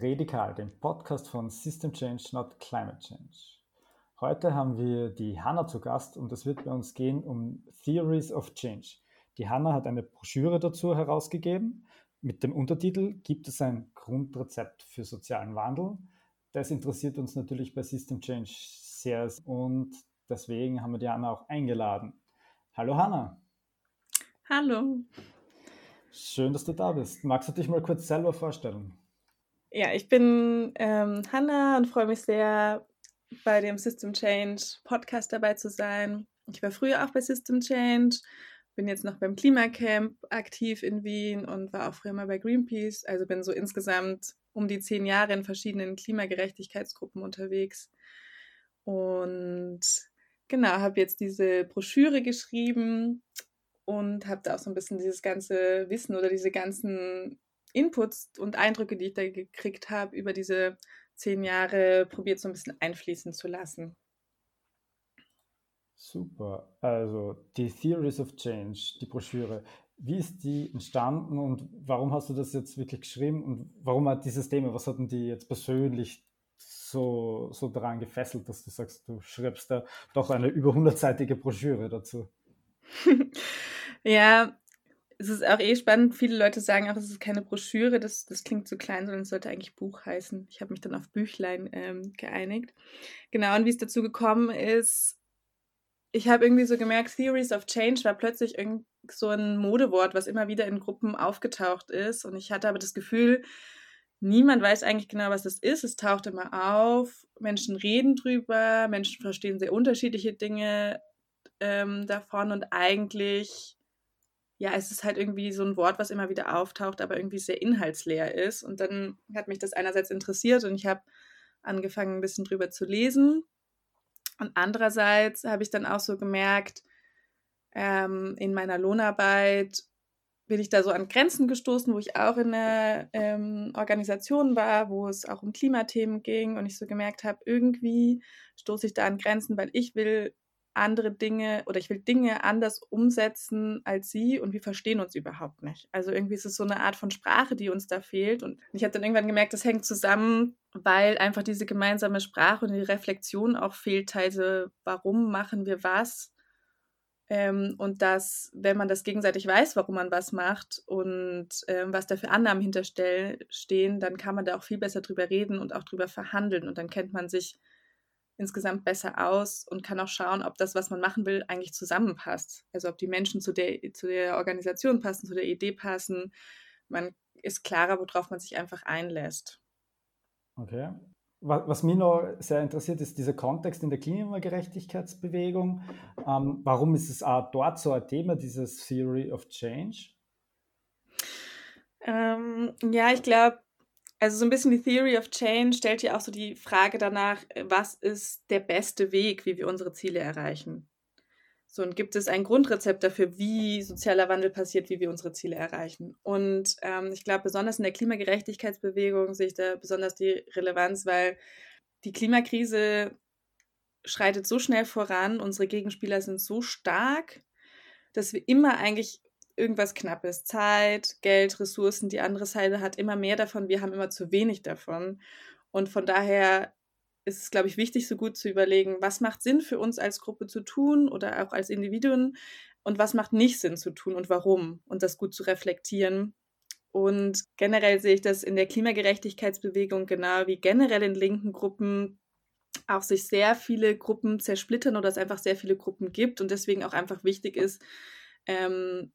Redikal, dem Podcast von System Change, not Climate Change. Heute haben wir die Hanna zu Gast und es wird bei uns gehen um Theories of Change. Die Hanna hat eine Broschüre dazu herausgegeben mit dem Untertitel Gibt es ein Grundrezept für sozialen Wandel? Das interessiert uns natürlich bei System Change sehr und deswegen haben wir die Hanna auch eingeladen. Hallo Hanna. Hallo. Schön, dass du da bist. Magst du dich mal kurz selber vorstellen? Ja, ich bin ähm, Hanna und freue mich sehr, bei dem System Change Podcast dabei zu sein. Ich war früher auch bei System Change, bin jetzt noch beim Klimacamp aktiv in Wien und war auch früher mal bei Greenpeace. Also bin so insgesamt um die zehn Jahre in verschiedenen Klimagerechtigkeitsgruppen unterwegs. Und genau, habe jetzt diese Broschüre geschrieben und habe da auch so ein bisschen dieses ganze Wissen oder diese ganzen Inputs und Eindrücke, die ich da gekriegt habe, über diese zehn Jahre probiert so ein bisschen einfließen zu lassen. Super. Also die Theories of Change, die Broschüre. Wie ist die entstanden und warum hast du das jetzt wirklich geschrieben und warum hat dieses Thema, was hat denn die jetzt persönlich so, so daran gefesselt, dass du sagst, du schreibst da doch eine über hundertseitige Broschüre dazu? ja, es ist auch eh spannend. Viele Leute sagen auch, es ist keine Broschüre, das, das klingt zu klein, sondern es sollte eigentlich Buch heißen. Ich habe mich dann auf Büchlein ähm, geeinigt. Genau, und wie es dazu gekommen ist, ich habe irgendwie so gemerkt, Theories of Change war plötzlich irgend so ein Modewort, was immer wieder in Gruppen aufgetaucht ist. Und ich hatte aber das Gefühl, niemand weiß eigentlich genau, was das ist. Es taucht immer auf, Menschen reden drüber, Menschen verstehen sehr unterschiedliche Dinge ähm, davon und eigentlich ja, es ist halt irgendwie so ein Wort, was immer wieder auftaucht, aber irgendwie sehr inhaltsleer ist. Und dann hat mich das einerseits interessiert und ich habe angefangen, ein bisschen drüber zu lesen. Und andererseits habe ich dann auch so gemerkt, ähm, in meiner Lohnarbeit bin ich da so an Grenzen gestoßen, wo ich auch in einer ähm, Organisation war, wo es auch um Klimathemen ging und ich so gemerkt habe, irgendwie stoße ich da an Grenzen, weil ich will andere Dinge oder ich will Dinge anders umsetzen als sie und wir verstehen uns überhaupt nicht. Also irgendwie ist es so eine Art von Sprache, die uns da fehlt. Und ich habe dann irgendwann gemerkt, das hängt zusammen, weil einfach diese gemeinsame Sprache und die Reflexion auch fehlt, teilweise, warum machen wir was? Ähm, und dass, wenn man das gegenseitig weiß, warum man was macht und ähm, was da für Annahmen hinterstehen, dann kann man da auch viel besser drüber reden und auch drüber verhandeln. Und dann kennt man sich insgesamt besser aus und kann auch schauen, ob das, was man machen will, eigentlich zusammenpasst. Also ob die Menschen zu der, zu der Organisation passen, zu der Idee passen. Man ist klarer, worauf man sich einfach einlässt. Okay. Was mich noch sehr interessiert, ist dieser Kontext in der Klimagerechtigkeitsbewegung. Ähm, warum ist es auch dort so ein Thema, dieses Theory of Change? Ähm, ja, ich glaube, also so ein bisschen die Theory of Change stellt ja auch so die Frage danach, äh, was ist der beste Weg, wie wir unsere Ziele erreichen? So, und gibt es ein Grundrezept dafür, wie sozialer Wandel passiert, wie wir unsere Ziele erreichen? Und ähm, ich glaube, besonders in der Klimagerechtigkeitsbewegung sehe ich da besonders die Relevanz, weil die Klimakrise schreitet so schnell voran, unsere Gegenspieler sind so stark, dass wir immer eigentlich irgendwas Knappes. Zeit, Geld, Ressourcen. Die andere Seite hat immer mehr davon. Wir haben immer zu wenig davon. Und von daher ist es, glaube ich, wichtig, so gut zu überlegen, was macht Sinn für uns als Gruppe zu tun oder auch als Individuen und was macht nicht Sinn zu tun und warum und das gut zu reflektieren. Und generell sehe ich das in der Klimagerechtigkeitsbewegung genau wie generell in linken Gruppen auch sich sehr viele Gruppen zersplittern oder es einfach sehr viele Gruppen gibt und deswegen auch einfach wichtig ist, ähm,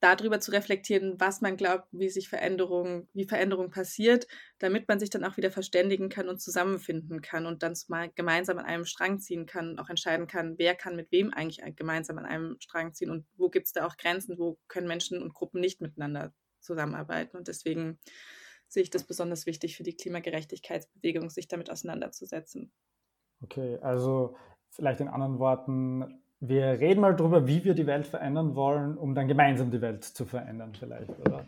darüber zu reflektieren, was man glaubt, wie sich Veränderung, wie Veränderung passiert, damit man sich dann auch wieder verständigen kann und zusammenfinden kann und dann mal gemeinsam an einem Strang ziehen kann und auch entscheiden kann, wer kann mit wem eigentlich gemeinsam an einem Strang ziehen und wo gibt es da auch Grenzen, wo können Menschen und Gruppen nicht miteinander zusammenarbeiten. Und deswegen sehe ich das besonders wichtig für die Klimagerechtigkeitsbewegung, sich damit auseinanderzusetzen. Okay, also vielleicht in anderen Worten, wir reden mal darüber, wie wir die Welt verändern wollen, um dann gemeinsam die Welt zu verändern, vielleicht, oder?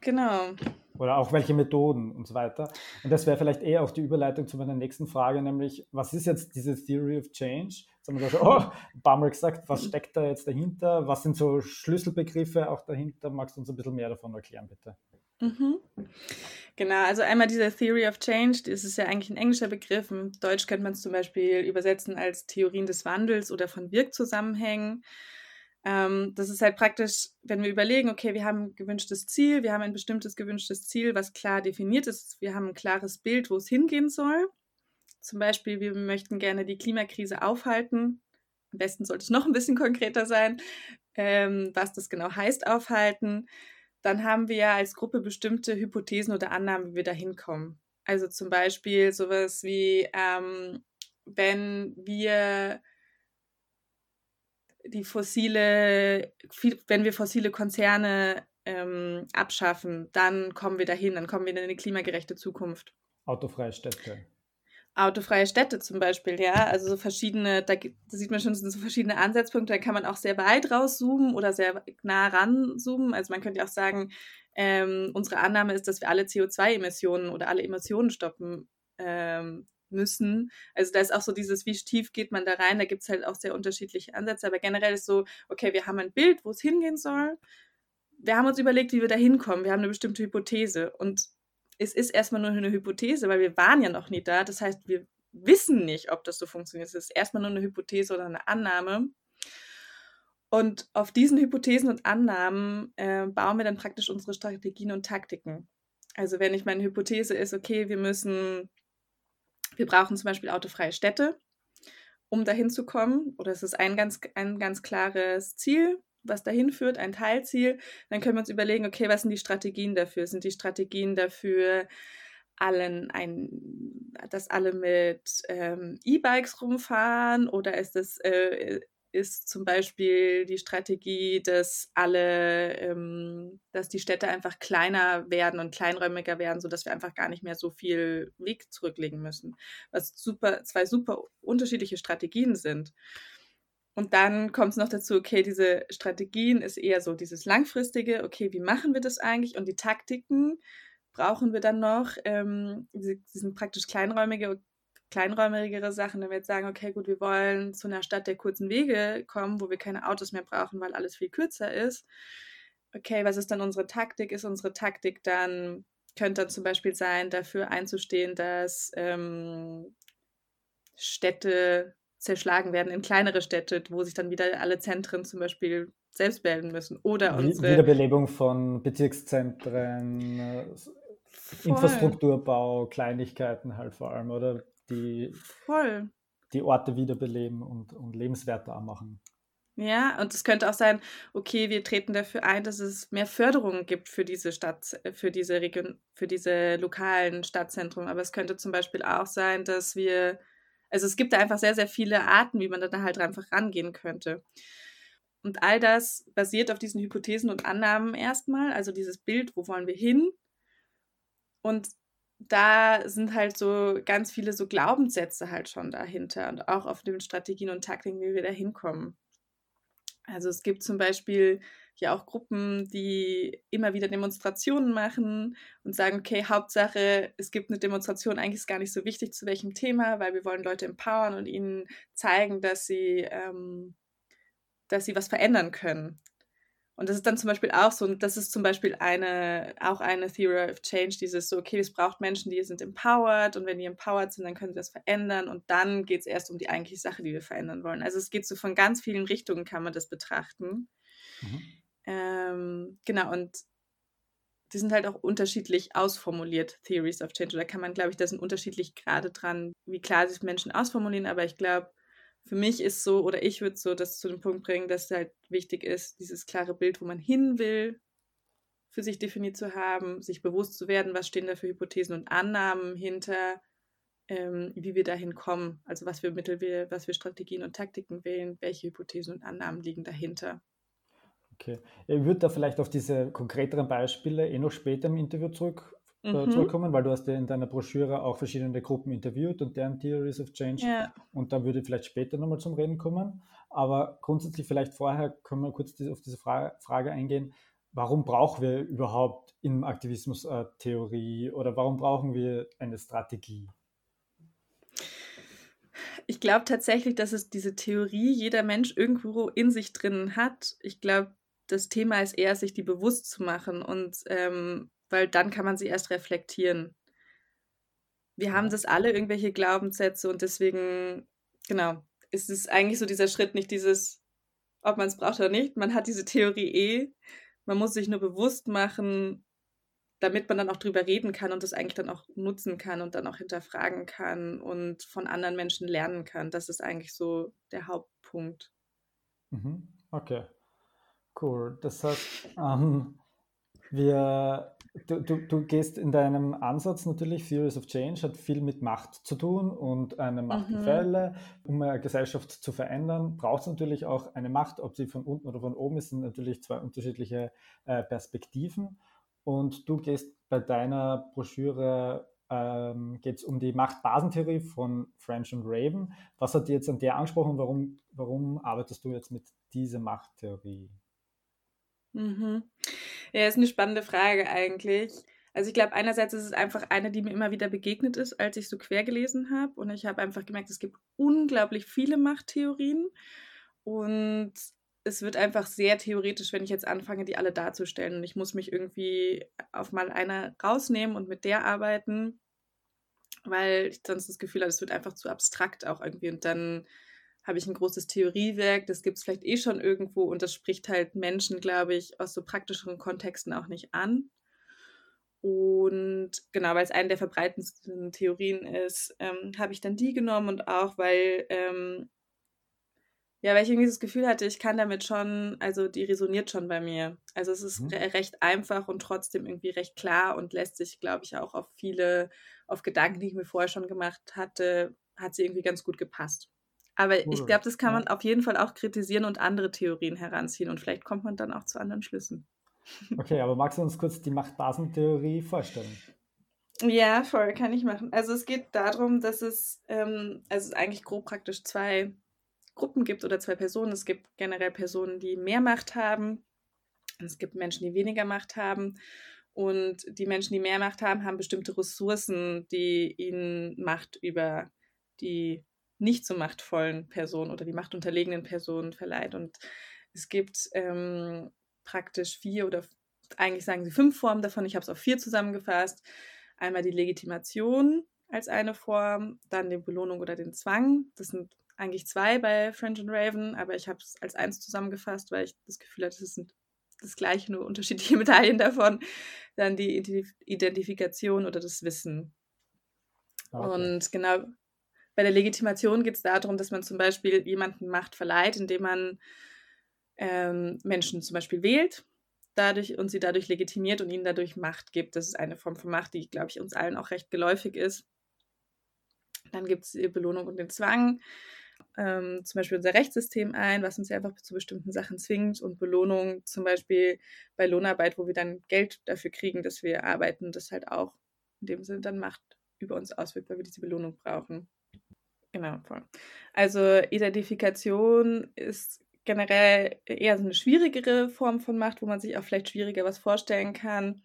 Genau. Oder auch welche Methoden und so weiter. Und das wäre vielleicht eher auch die Überleitung zu meiner nächsten Frage, nämlich, was ist jetzt diese Theory of Change? Jetzt haben wir schon oh, ein paar Mal gesagt, was steckt da jetzt dahinter? Was sind so Schlüsselbegriffe auch dahinter? Magst du uns ein bisschen mehr davon erklären, bitte? Mhm. Genau, also einmal diese Theory of Change, das ist ja eigentlich ein englischer Begriff. Im Deutsch könnte man es zum Beispiel übersetzen als Theorien des Wandels oder von Wirkzusammenhängen. Ähm, das ist halt praktisch, wenn wir überlegen, okay, wir haben ein gewünschtes Ziel, wir haben ein bestimmtes gewünschtes Ziel, was klar definiert ist, wir haben ein klares Bild, wo es hingehen soll. Zum Beispiel, wir möchten gerne die Klimakrise aufhalten. Am besten sollte es noch ein bisschen konkreter sein, ähm, was das genau heißt, aufhalten. Dann haben wir als Gruppe bestimmte Hypothesen oder Annahmen, wie wir da hinkommen. Also zum Beispiel sowas wie, ähm, wenn wir die fossile, wenn wir fossile Konzerne ähm, abschaffen, dann kommen wir dahin, dann kommen wir in eine klimagerechte Zukunft. Autofreie Städte. Autofreie Städte zum Beispiel, ja. Also so verschiedene, da, da sieht man schon, sind so verschiedene Ansatzpunkte, da kann man auch sehr weit rauszoomen oder sehr nah ranzoomen. Also man könnte auch sagen, ähm, unsere Annahme ist, dass wir alle CO2-Emissionen oder alle Emissionen stoppen ähm, müssen. Also da ist auch so dieses, wie tief geht man da rein, da gibt es halt auch sehr unterschiedliche Ansätze, aber generell ist so, okay, wir haben ein Bild, wo es hingehen soll. Wir haben uns überlegt, wie wir da hinkommen. Wir haben eine bestimmte Hypothese und es ist erstmal nur eine Hypothese, weil wir waren ja noch nie da. Das heißt, wir wissen nicht, ob das so funktioniert. Es ist erstmal nur eine Hypothese oder eine Annahme. Und auf diesen Hypothesen und Annahmen äh, bauen wir dann praktisch unsere Strategien und Taktiken. Also wenn ich meine Hypothese ist, okay, wir müssen wir brauchen zum Beispiel autofreie Städte, um dahin zu kommen. Oder es ist ein ganz, ein ganz klares Ziel, was dahin führt, ein Teilziel. Dann können wir uns überlegen, okay, was sind die Strategien dafür? Sind die Strategien dafür, allen ein, dass alle mit ähm, E-Bikes rumfahren oder ist es äh, ist zum Beispiel die Strategie, dass alle, ähm, dass die Städte einfach kleiner werden und kleinräumiger werden, sodass wir einfach gar nicht mehr so viel Weg zurücklegen müssen. Was super, zwei super unterschiedliche Strategien sind. Und dann kommt es noch dazu, okay, diese Strategien ist eher so dieses langfristige, okay, wie machen wir das eigentlich? Und die Taktiken brauchen wir dann noch, ähm, die, die sind praktisch kleinräumige kleinräumigere Sachen, wenn wir jetzt sagen, okay, gut, wir wollen zu einer Stadt der kurzen Wege kommen, wo wir keine Autos mehr brauchen, weil alles viel kürzer ist. Okay, was ist dann unsere Taktik? Ist unsere Taktik dann, könnte dann zum Beispiel sein, dafür einzustehen, dass ähm, Städte zerschlagen werden in kleinere Städte, wo sich dann wieder alle Zentren zum Beispiel selbst bilden müssen. Oder unsere Wiederbelebung von Bezirkszentren, äh, Infrastrukturbau, Kleinigkeiten halt vor allem, oder die, Voll. die Orte wiederbeleben und, und lebenswerter machen. Ja, und es könnte auch sein, okay, wir treten dafür ein, dass es mehr Förderungen gibt für diese Stadt, für diese Region, für diese lokalen Stadtzentren. Aber es könnte zum Beispiel auch sein, dass wir, also es gibt da einfach sehr, sehr viele Arten, wie man da halt einfach rangehen könnte. Und all das basiert auf diesen Hypothesen und Annahmen erstmal, also dieses Bild, wo wollen wir hin? Und da sind halt so ganz viele so Glaubenssätze halt schon dahinter und auch auf den Strategien und Taktiken, wie wir da hinkommen. Also es gibt zum Beispiel ja auch Gruppen, die immer wieder Demonstrationen machen und sagen, okay, Hauptsache, es gibt eine Demonstration, eigentlich ist gar nicht so wichtig zu welchem Thema, weil wir wollen Leute empowern und ihnen zeigen, dass sie, ähm, dass sie was verändern können. Und das ist dann zum Beispiel auch so, das ist zum Beispiel eine, auch eine Theory of Change, dieses so, okay, es braucht Menschen, die sind empowered und wenn die empowered sind, dann können sie das verändern und dann geht es erst um die eigentliche Sache, die wir verändern wollen. Also es geht so von ganz vielen Richtungen, kann man das betrachten. Mhm. Ähm, genau, und die sind halt auch unterschiedlich ausformuliert, Theories of Change. Oder kann man, glaube ich, da sind unterschiedlich gerade dran, wie klar sich Menschen ausformulieren, aber ich glaube, für mich ist so, oder ich würde so das zu dem Punkt bringen, dass halt wichtig ist, dieses klare Bild, wo man hin will, für sich definiert zu haben, sich bewusst zu werden, was stehen da für Hypothesen und Annahmen hinter, ähm, wie wir dahin kommen, also was für Mittel wir, was für Strategien und Taktiken wählen, welche Hypothesen und Annahmen liegen dahinter. Okay. Ich würde da vielleicht auf diese konkreteren Beispiele eh noch später im Interview zurück äh, mhm. zurückkommen, weil du hast ja in deiner Broschüre auch verschiedene Gruppen interviewt und deren Theories of Change. Ja. Und da würde ich vielleicht später nochmal zum Reden kommen. Aber grundsätzlich vielleicht vorher können wir kurz auf diese Frage, Frage eingehen. warum brauchen wir überhaupt im Aktivismus äh, Theorie oder warum brauchen wir eine Strategie? Ich glaube tatsächlich, dass es diese Theorie jeder Mensch irgendwo in sich drin hat. Ich glaube, das Thema ist eher, sich die bewusst zu machen und ähm, weil dann kann man sie erst reflektieren. Wir haben das alle irgendwelche Glaubenssätze und deswegen, genau, ist es eigentlich so dieser Schritt, nicht dieses, ob man es braucht oder nicht. Man hat diese Theorie eh. Man muss sich nur bewusst machen, damit man dann auch drüber reden kann und das eigentlich dann auch nutzen kann und dann auch hinterfragen kann und von anderen Menschen lernen kann. Das ist eigentlich so der Hauptpunkt. Mhm. Okay, cool. Das heißt, ähm, wir, du, du, du gehst in deinem Ansatz natürlich, Theories of Change hat viel mit Macht zu tun und eine Machtgefälle. Mhm. Um eine Gesellschaft zu verändern, braucht es natürlich auch eine Macht. Ob sie von unten oder von oben ist, sind natürlich zwei unterschiedliche äh, Perspektiven. Und du gehst bei deiner Broschüre ähm, geht es um die Machtbasentheorie von French und Raven. Was hat dir jetzt an der angesprochen? Warum, warum arbeitest du jetzt mit dieser Machttheorie? Mhm. Ja, ist eine spannende Frage eigentlich. Also ich glaube, einerseits ist es einfach eine, die mir immer wieder begegnet ist, als ich so quer gelesen habe. Und ich habe einfach gemerkt, es gibt unglaublich viele Machttheorien. Und es wird einfach sehr theoretisch, wenn ich jetzt anfange, die alle darzustellen. Und ich muss mich irgendwie auf mal eine rausnehmen und mit der arbeiten, weil ich sonst das Gefühl habe, es wird einfach zu abstrakt auch irgendwie. Und dann habe ich ein großes Theoriewerk, das gibt es vielleicht eh schon irgendwo und das spricht halt Menschen, glaube ich, aus so praktischeren Kontexten auch nicht an. Und genau, weil es eine der verbreitendsten Theorien ist, ähm, habe ich dann die genommen und auch, weil ähm, ja, weil ich irgendwie das Gefühl hatte, ich kann damit schon, also die resoniert schon bei mir. Also es ist mhm. recht einfach und trotzdem irgendwie recht klar und lässt sich, glaube ich, auch auf viele, auf Gedanken, die ich mir vorher schon gemacht hatte, hat sie irgendwie ganz gut gepasst. Aber ich glaube, das kann man auf jeden Fall auch kritisieren und andere Theorien heranziehen und vielleicht kommt man dann auch zu anderen Schlüssen. Okay, aber magst du uns kurz die Machtbasentheorie vorstellen? Ja, voll, kann ich machen. Also es geht darum, dass es, ähm, also es eigentlich grob praktisch zwei Gruppen gibt oder zwei Personen. Es gibt generell Personen, die mehr Macht haben. Es gibt Menschen, die weniger Macht haben. Und die Menschen, die mehr Macht haben, haben bestimmte Ressourcen, die ihnen Macht über die nicht so machtvollen Personen oder die machtunterlegenen Personen verleiht. Und es gibt ähm, praktisch vier oder eigentlich sagen sie fünf Formen davon. Ich habe es auf vier zusammengefasst. Einmal die Legitimation als eine Form, dann die Belohnung oder den Zwang. Das sind eigentlich zwei bei French and Raven, aber ich habe es als eins zusammengefasst, weil ich das Gefühl hatte, es sind das gleiche, nur unterschiedliche Medaillen davon. Dann die Identifikation oder das Wissen. Okay. Und genau, bei der Legitimation geht es darum, dass man zum Beispiel jemanden Macht verleiht, indem man ähm, Menschen zum Beispiel wählt dadurch und sie dadurch legitimiert und ihnen dadurch Macht gibt. Das ist eine Form von Macht, die, glaube ich, uns allen auch recht geläufig ist. Dann gibt es die Belohnung und den Zwang ähm, zum Beispiel unser Rechtssystem ein, was uns ja einfach zu bestimmten Sachen zwingt und Belohnung zum Beispiel bei Lohnarbeit, wo wir dann Geld dafür kriegen, dass wir arbeiten, das halt auch in dem Sinne dann Macht über uns auswirkt, weil wir diese Belohnung brauchen. Genau, voll. Also Identifikation ist generell eher so eine schwierigere Form von Macht, wo man sich auch vielleicht schwieriger was vorstellen kann.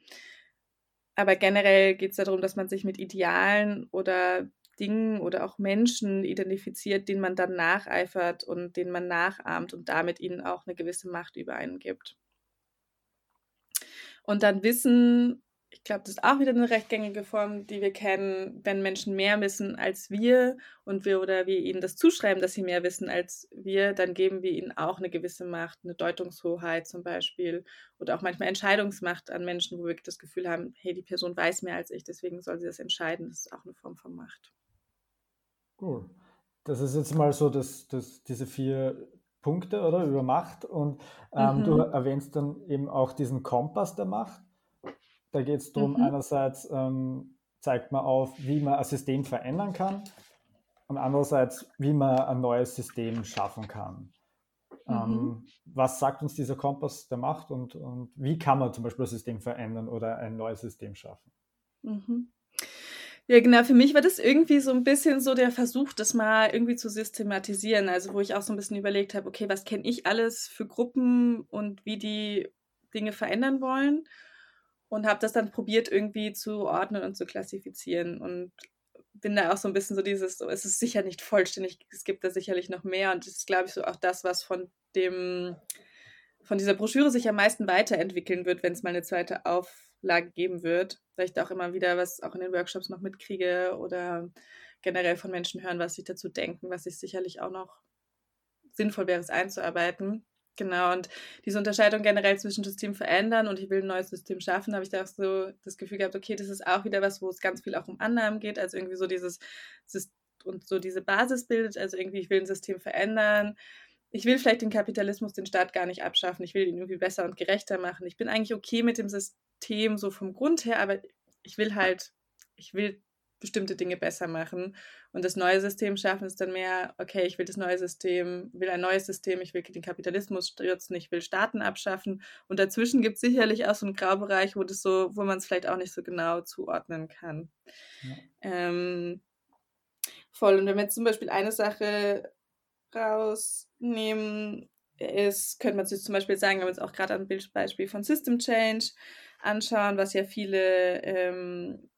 Aber generell geht es darum, dass man sich mit Idealen oder Dingen oder auch Menschen identifiziert, denen man dann nacheifert und denen man nachahmt und damit ihnen auch eine gewisse Macht über einen gibt. Und dann Wissen, ich glaube, das ist auch wieder eine recht gängige Form, die wir kennen, wenn Menschen mehr wissen als wir und wir oder wir ihnen das zuschreiben, dass sie mehr wissen als wir, dann geben wir ihnen auch eine gewisse Macht, eine Deutungshoheit zum Beispiel oder auch manchmal Entscheidungsmacht an Menschen, wo wir das Gefühl haben, hey, die Person weiß mehr als ich, deswegen soll sie das entscheiden. Das ist auch eine Form von Macht. Cool. Das ist jetzt mal so dass, dass diese vier Punkte, oder? Über Macht. Und ähm, mhm. du erwähnst dann eben auch diesen Kompass der Macht. Da geht es darum, mhm. einerseits ähm, zeigt man auf, wie man ein System verändern kann und andererseits, wie man ein neues System schaffen kann. Ähm, mhm. Ähm, was sagt uns dieser Kompass der Macht und, und wie kann man zum Beispiel ein System verändern oder ein neues System schaffen? Mhm. Ja, genau. Für mich war das irgendwie so ein bisschen so der Versuch, das mal irgendwie zu systematisieren. Also wo ich auch so ein bisschen überlegt habe, okay, was kenne ich alles für Gruppen und wie die Dinge verändern wollen und habe das dann probiert irgendwie zu ordnen und zu klassifizieren und bin da auch so ein bisschen so dieses, so, es ist sicher nicht vollständig, es gibt da sicherlich noch mehr und das ist, glaube ich, so auch das, was von dem, von dieser Broschüre sich am meisten weiterentwickeln wird, wenn es mal eine zweite Auflage geben wird, weil ich da auch immer wieder was auch in den Workshops noch mitkriege oder generell von Menschen hören, was sie dazu denken, was sich sicherlich auch noch sinnvoll wäre, es einzuarbeiten. Genau, und diese Unterscheidung generell zwischen System verändern und ich will ein neues System schaffen, habe ich da auch so das Gefühl gehabt, okay, das ist auch wieder was, wo es ganz viel auch um Annahmen geht, also irgendwie so dieses und so diese Basis bildet, also irgendwie, ich will ein System verändern, ich will vielleicht den Kapitalismus, den Staat gar nicht abschaffen, ich will ihn irgendwie besser und gerechter machen. Ich bin eigentlich okay mit dem System so vom Grund her, aber ich will halt, ich will bestimmte Dinge besser machen. Und das neue System schaffen ist dann mehr, okay, ich will das neue System, will ein neues System, ich will den Kapitalismus stürzen, ich will Staaten abschaffen. Und dazwischen gibt es sicherlich auch so einen Graubereich, wo das so, wo man es vielleicht auch nicht so genau zuordnen kann. Ja. Ähm, voll. Und wenn wir jetzt zum Beispiel eine Sache rausnehmen, ist, könnte man sich zum Beispiel sagen, wenn wir uns auch gerade ein Bildbeispiel von System Change anschauen, was ja viele ähm,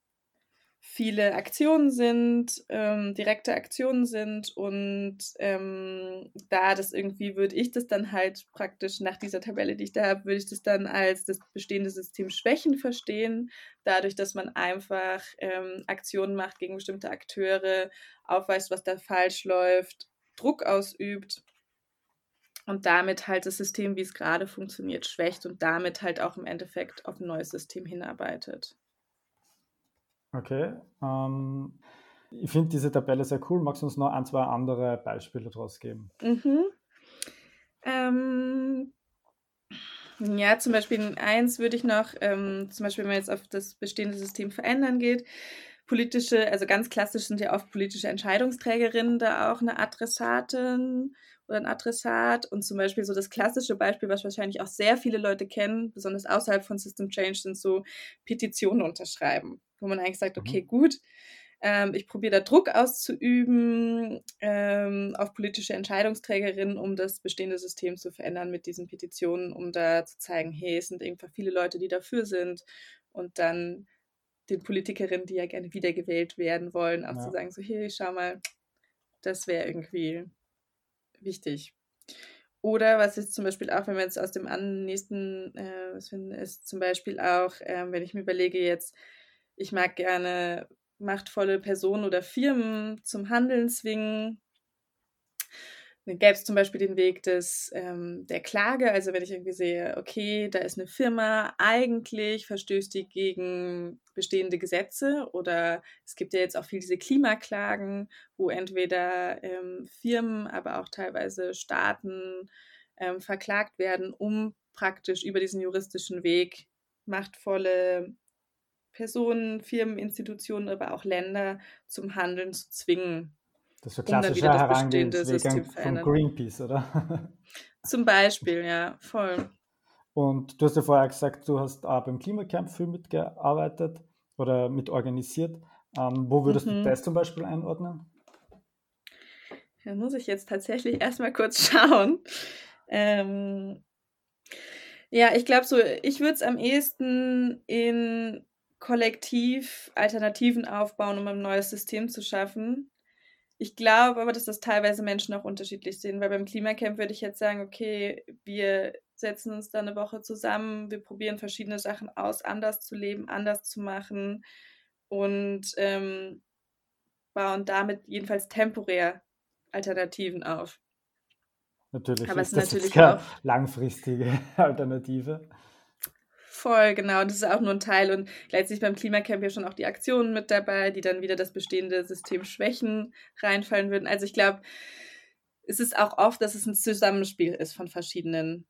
viele Aktionen sind, ähm, direkte Aktionen sind und ähm, da das irgendwie würde ich das dann halt praktisch nach dieser Tabelle, die ich da habe, würde ich das dann als das bestehende System Schwächen verstehen, dadurch, dass man einfach ähm, Aktionen macht gegen bestimmte Akteure, aufweist, was da falsch läuft, Druck ausübt und damit halt das System, wie es gerade funktioniert, schwächt und damit halt auch im Endeffekt auf ein neues System hinarbeitet. Okay. Ähm, ich finde diese Tabelle sehr cool. Magst du uns noch ein, zwei andere Beispiele daraus geben? Mhm. Ähm, ja, zum Beispiel eins würde ich noch, ähm, zum Beispiel, wenn man jetzt auf das bestehende System verändern geht, politische, also ganz klassisch sind ja oft politische Entscheidungsträgerinnen da auch eine Adressatin oder ein Adressat. Und zum Beispiel so das klassische Beispiel, was wahrscheinlich auch sehr viele Leute kennen, besonders außerhalb von System Change, sind so Petitionen unterschreiben wo man eigentlich sagt, okay, mhm. gut, ähm, ich probiere da Druck auszuüben ähm, auf politische Entscheidungsträgerinnen, um das bestehende System zu verändern mit diesen Petitionen, um da zu zeigen, hey, es sind einfach viele Leute, die dafür sind und dann den Politikerinnen, die ja gerne wiedergewählt werden wollen, auch ja. zu sagen, so, hey, schau mal, das wäre irgendwie wichtig. Oder was ist zum Beispiel auch, wenn wir jetzt aus dem nächsten, äh, was finden, ist zum Beispiel auch, äh, wenn ich mir überlege jetzt, ich mag gerne machtvolle Personen oder Firmen zum Handeln zwingen. Dann gäbe es zum Beispiel den Weg des, ähm, der Klage. Also wenn ich irgendwie sehe, okay, da ist eine Firma, eigentlich verstößt die gegen bestehende Gesetze oder es gibt ja jetzt auch viel diese Klimaklagen, wo entweder ähm, Firmen, aber auch teilweise Staaten ähm, verklagt werden, um praktisch über diesen juristischen Weg machtvolle Personen, Firmen, Institutionen, aber auch Länder zum Handeln zu zwingen. Das ist so klassischer um Herangehensweg von Greenpeace, oder? Zum Beispiel, ja, voll. Und du hast ja vorher gesagt, du hast auch beim Klimacamp viel mitgearbeitet oder mitorganisiert. Ähm, wo würdest mhm. du das zum Beispiel einordnen? Da muss ich jetzt tatsächlich erstmal kurz schauen. Ähm, ja, ich glaube so, ich würde es am ehesten in kollektiv Alternativen aufbauen, um ein neues System zu schaffen. Ich glaube aber, dass das teilweise Menschen auch unterschiedlich sehen, weil beim Klimacamp würde ich jetzt sagen, okay, wir setzen uns da eine Woche zusammen, wir probieren verschiedene Sachen aus, anders zu leben, anders zu machen und ähm, bauen damit jedenfalls temporär Alternativen auf. Natürlich aber ist das natürlich keine langfristige Alternative. Voll, genau. Das ist auch nur ein Teil. Und gleichzeitig beim Klimacamp ja schon auch die Aktionen mit dabei, die dann wieder das bestehende System schwächen, reinfallen würden. Also ich glaube, es ist auch oft, dass es ein Zusammenspiel ist von verschiedenen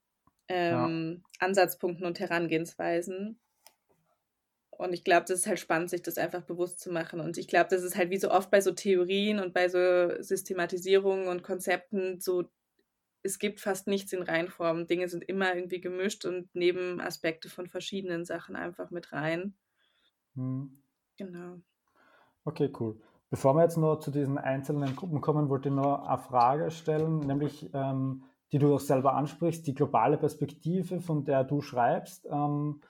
ähm, ja. Ansatzpunkten und Herangehensweisen. Und ich glaube, das ist halt spannend, sich das einfach bewusst zu machen. Und ich glaube, das ist halt wie so oft bei so Theorien und bei so Systematisierungen und Konzepten so es gibt fast nichts in Reinform. Dinge sind immer irgendwie gemischt und nehmen Aspekte von verschiedenen Sachen einfach mit rein. Hm. Genau. Okay, cool. Bevor wir jetzt noch zu diesen einzelnen Gruppen kommen, wollte ich noch eine Frage stellen, nämlich ähm, die du auch selber ansprichst, die globale Perspektive, von der du schreibst. Ähm,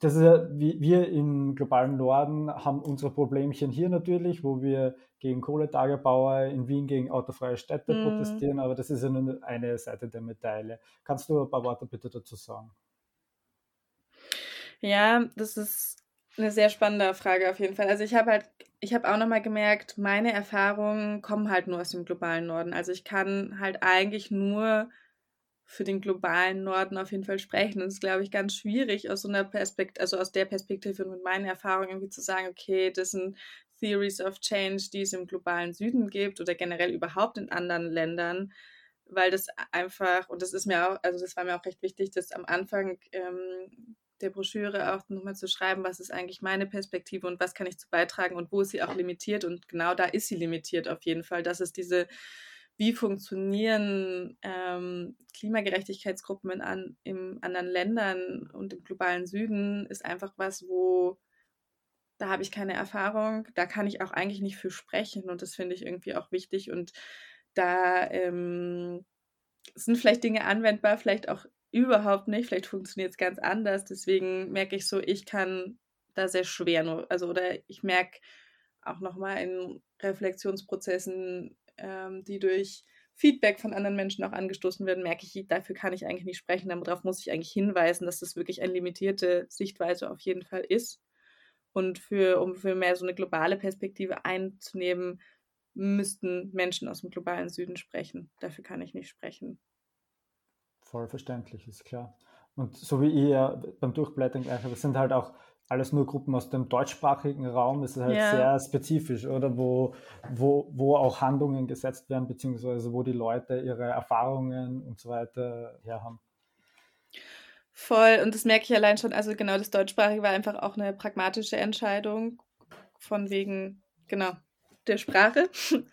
das ist ja, wir im globalen Norden haben unsere Problemchen hier natürlich, wo wir gegen Kohletagebauer in Wien gegen autofreie Städte mm. protestieren, aber das ist ja nur eine Seite der Medaille. Kannst du ein paar Worte bitte dazu sagen? Ja, das ist eine sehr spannende Frage auf jeden Fall. Also ich habe halt, ich habe auch nochmal gemerkt, meine Erfahrungen kommen halt nur aus dem globalen Norden. Also ich kann halt eigentlich nur für den globalen Norden auf jeden Fall sprechen. Und es ist, glaube ich, ganz schwierig aus so einer Perspektive, also aus der Perspektive und mit meinen Erfahrungen irgendwie zu sagen, okay, das sind Theories of Change, die es im globalen Süden gibt oder generell überhaupt in anderen Ländern, weil das einfach, und das ist mir auch, also das war mir auch recht wichtig, das am Anfang ähm, der Broschüre auch nochmal zu schreiben, was ist eigentlich meine Perspektive und was kann ich zu beitragen und wo ist sie auch limitiert. Und genau da ist sie limitiert auf jeden Fall. Das ist diese wie funktionieren ähm, Klimagerechtigkeitsgruppen in an, in anderen Ländern und im globalen Süden, ist einfach was, wo da habe ich keine Erfahrung, da kann ich auch eigentlich nicht für sprechen und das finde ich irgendwie auch wichtig und da ähm, sind vielleicht Dinge anwendbar, vielleicht auch überhaupt nicht, vielleicht funktioniert es ganz anders, deswegen merke ich so, ich kann da sehr schwer nur, also oder ich merke auch nochmal in Reflexionsprozessen, ähm, die durch Feedback von anderen Menschen auch angestoßen werden, merke ich, dafür kann ich eigentlich nicht sprechen. Darauf muss ich eigentlich hinweisen, dass das wirklich eine limitierte Sichtweise auf jeden Fall ist. Und für, um für mehr so eine globale Perspektive einzunehmen, müssten Menschen aus dem globalen Süden sprechen. Dafür kann ich nicht sprechen. Voll verständlich, ist klar. Und so wie ihr beim Durchblättern gleich, das sind halt auch alles nur Gruppen aus dem deutschsprachigen Raum, das ist halt ja. sehr spezifisch, oder wo, wo, wo auch Handlungen gesetzt werden, beziehungsweise wo die Leute ihre Erfahrungen und so weiter her haben. Voll, und das merke ich allein schon, also genau, das Deutschsprachige war einfach auch eine pragmatische Entscheidung von wegen, genau, der Sprache.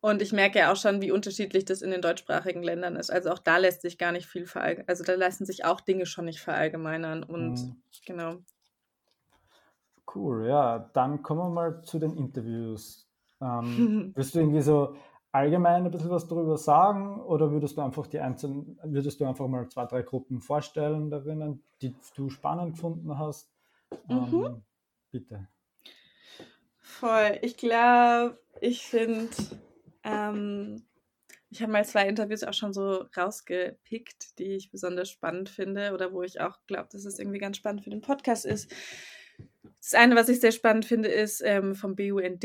Und ich merke ja auch schon, wie unterschiedlich das in den deutschsprachigen Ländern ist. Also auch da lässt sich gar nicht viel verallgemeinern. Also da lassen sich auch Dinge schon nicht verallgemeinern. Und mhm. genau, Cool, ja. Dann kommen wir mal zu den Interviews. Ähm, willst du irgendwie so allgemein ein bisschen was darüber sagen oder würdest du einfach die einzelnen, würdest du einfach mal zwei, drei Gruppen vorstellen darin, die du spannend gefunden hast? Ähm, mhm. Bitte. Voll. Ich glaube, ich finde, ähm, ich habe mal zwei Interviews auch schon so rausgepickt, die ich besonders spannend finde oder wo ich auch glaube, dass es irgendwie ganz spannend für den Podcast ist. Das eine, was ich sehr spannend finde, ist ähm, vom BUND.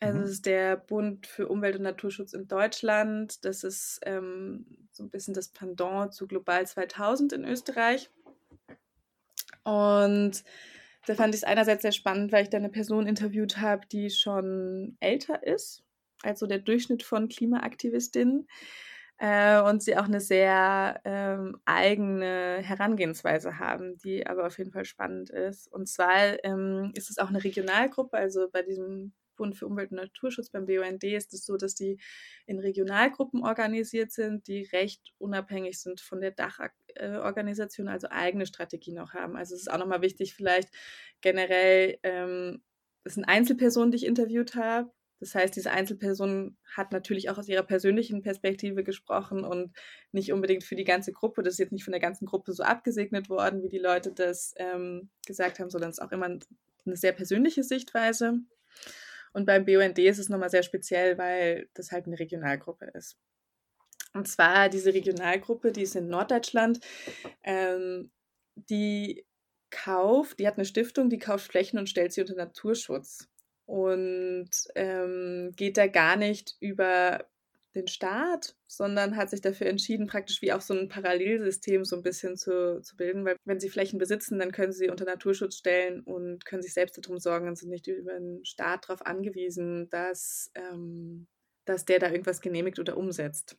Also, mhm. das ist der Bund für Umwelt und Naturschutz in Deutschland. Das ist ähm, so ein bisschen das Pendant zu Global 2000 in Österreich. Und da fand ich es einerseits sehr spannend, weil ich da eine Person interviewt habe, die schon älter ist, also der Durchschnitt von Klimaaktivistinnen äh, und sie auch eine sehr ähm, eigene Herangehensweise haben, die aber auf jeden Fall spannend ist. Und zwar ähm, ist es auch eine Regionalgruppe, also bei diesem Bund für Umwelt und Naturschutz beim BUND ist es so, dass die in Regionalgruppen organisiert sind, die recht unabhängig sind von der Dachorganisation, also eigene Strategien auch haben. Also es ist auch nochmal wichtig, vielleicht generell, ähm, das sind Einzelpersonen, die ich interviewt habe, das heißt, diese Einzelperson hat natürlich auch aus ihrer persönlichen Perspektive gesprochen und nicht unbedingt für die ganze Gruppe. Das ist jetzt nicht von der ganzen Gruppe so abgesegnet worden, wie die Leute das ähm, gesagt haben, sondern es ist auch immer eine sehr persönliche Sichtweise. Und beim BUND ist es nochmal sehr speziell, weil das halt eine Regionalgruppe ist. Und zwar diese Regionalgruppe, die ist in Norddeutschland, ähm, die kauft, die hat eine Stiftung, die kauft Flächen und stellt sie unter Naturschutz und ähm, geht da gar nicht über den Staat, sondern hat sich dafür entschieden, praktisch wie auch so ein Parallelsystem so ein bisschen zu, zu bilden, weil wenn sie Flächen besitzen, dann können sie unter Naturschutz stellen und können sich selbst darum sorgen und sind nicht über den Staat darauf angewiesen, dass, ähm, dass der da irgendwas genehmigt oder umsetzt.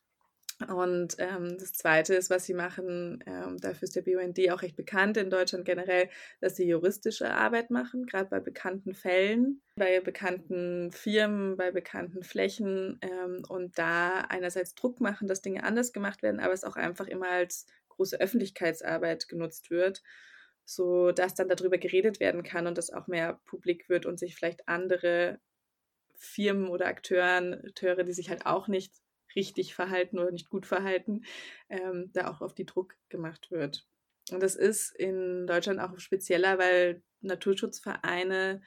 Und ähm, das Zweite ist, was sie machen, ähm, dafür ist der BUND auch recht bekannt in Deutschland generell, dass sie juristische Arbeit machen, gerade bei bekannten Fällen, bei bekannten Firmen, bei bekannten Flächen ähm, und da einerseits Druck machen, dass Dinge anders gemacht werden, aber es auch einfach immer als große Öffentlichkeitsarbeit genutzt wird, so dass dann darüber geredet werden kann und das auch mehr publik wird und sich vielleicht andere Firmen oder Akteure, die sich halt auch nicht richtig verhalten oder nicht gut verhalten, ähm, da auch auf die Druck gemacht wird. Und das ist in Deutschland auch spezieller, weil Naturschutzvereine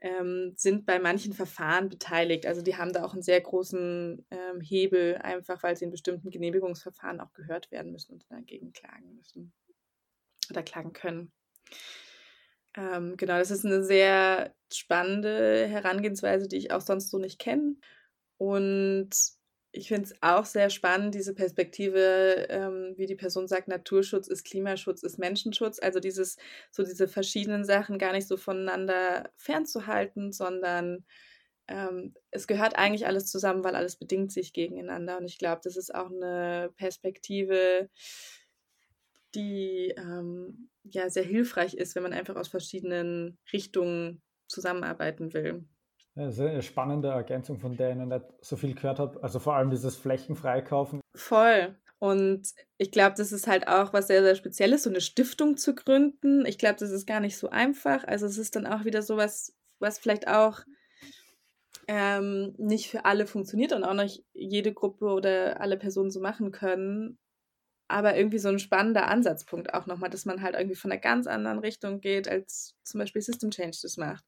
ähm, sind bei manchen Verfahren beteiligt. Also die haben da auch einen sehr großen ähm, Hebel, einfach weil sie in bestimmten Genehmigungsverfahren auch gehört werden müssen und dagegen klagen müssen oder klagen können. Ähm, genau, das ist eine sehr spannende Herangehensweise, die ich auch sonst so nicht kenne. Und ich finde es auch sehr spannend, diese Perspektive, ähm, wie die Person sagt, Naturschutz ist Klimaschutz, ist Menschenschutz. Also dieses, so diese verschiedenen Sachen gar nicht so voneinander fernzuhalten, sondern ähm, es gehört eigentlich alles zusammen, weil alles bedingt sich gegeneinander. Und ich glaube, das ist auch eine Perspektive, die ähm, ja sehr hilfreich ist, wenn man einfach aus verschiedenen Richtungen zusammenarbeiten will. Das ist eine spannende Ergänzung, von der ich noch nicht so viel gehört habe. Also vor allem dieses Flächenfreikaufen. Voll. Und ich glaube, das ist halt auch was sehr, sehr Spezielles, so eine Stiftung zu gründen. Ich glaube, das ist gar nicht so einfach. Also es ist dann auch wieder so was, was vielleicht auch ähm, nicht für alle funktioniert und auch nicht jede Gruppe oder alle Personen so machen können. Aber irgendwie so ein spannender Ansatzpunkt auch nochmal, dass man halt irgendwie von einer ganz anderen Richtung geht, als zum Beispiel System Change das macht.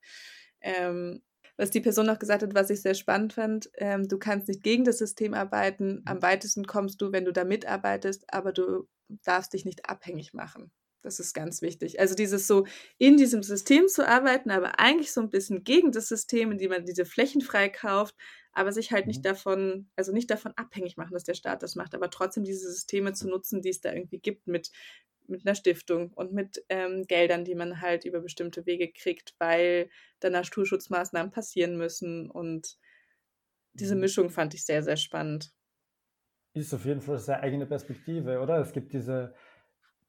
Ähm, was die Person noch gesagt hat, was ich sehr spannend fand, ähm, du kannst nicht gegen das System arbeiten, am weitesten kommst du, wenn du da mitarbeitest, aber du darfst dich nicht abhängig machen. Das ist ganz wichtig. Also dieses so in diesem System zu arbeiten, aber eigentlich so ein bisschen gegen das System, indem man diese Flächen freikauft, aber sich halt nicht mhm. davon, also nicht davon abhängig machen, dass der Staat das macht, aber trotzdem diese Systeme zu nutzen, die es da irgendwie gibt mit mit einer Stiftung und mit ähm, Geldern, die man halt über bestimmte Wege kriegt, weil dann Naturschutzmaßnahmen passieren müssen. Und diese mhm. Mischung fand ich sehr, sehr spannend. Ist auf jeden Fall eine eigene Perspektive, oder? Es gibt diese,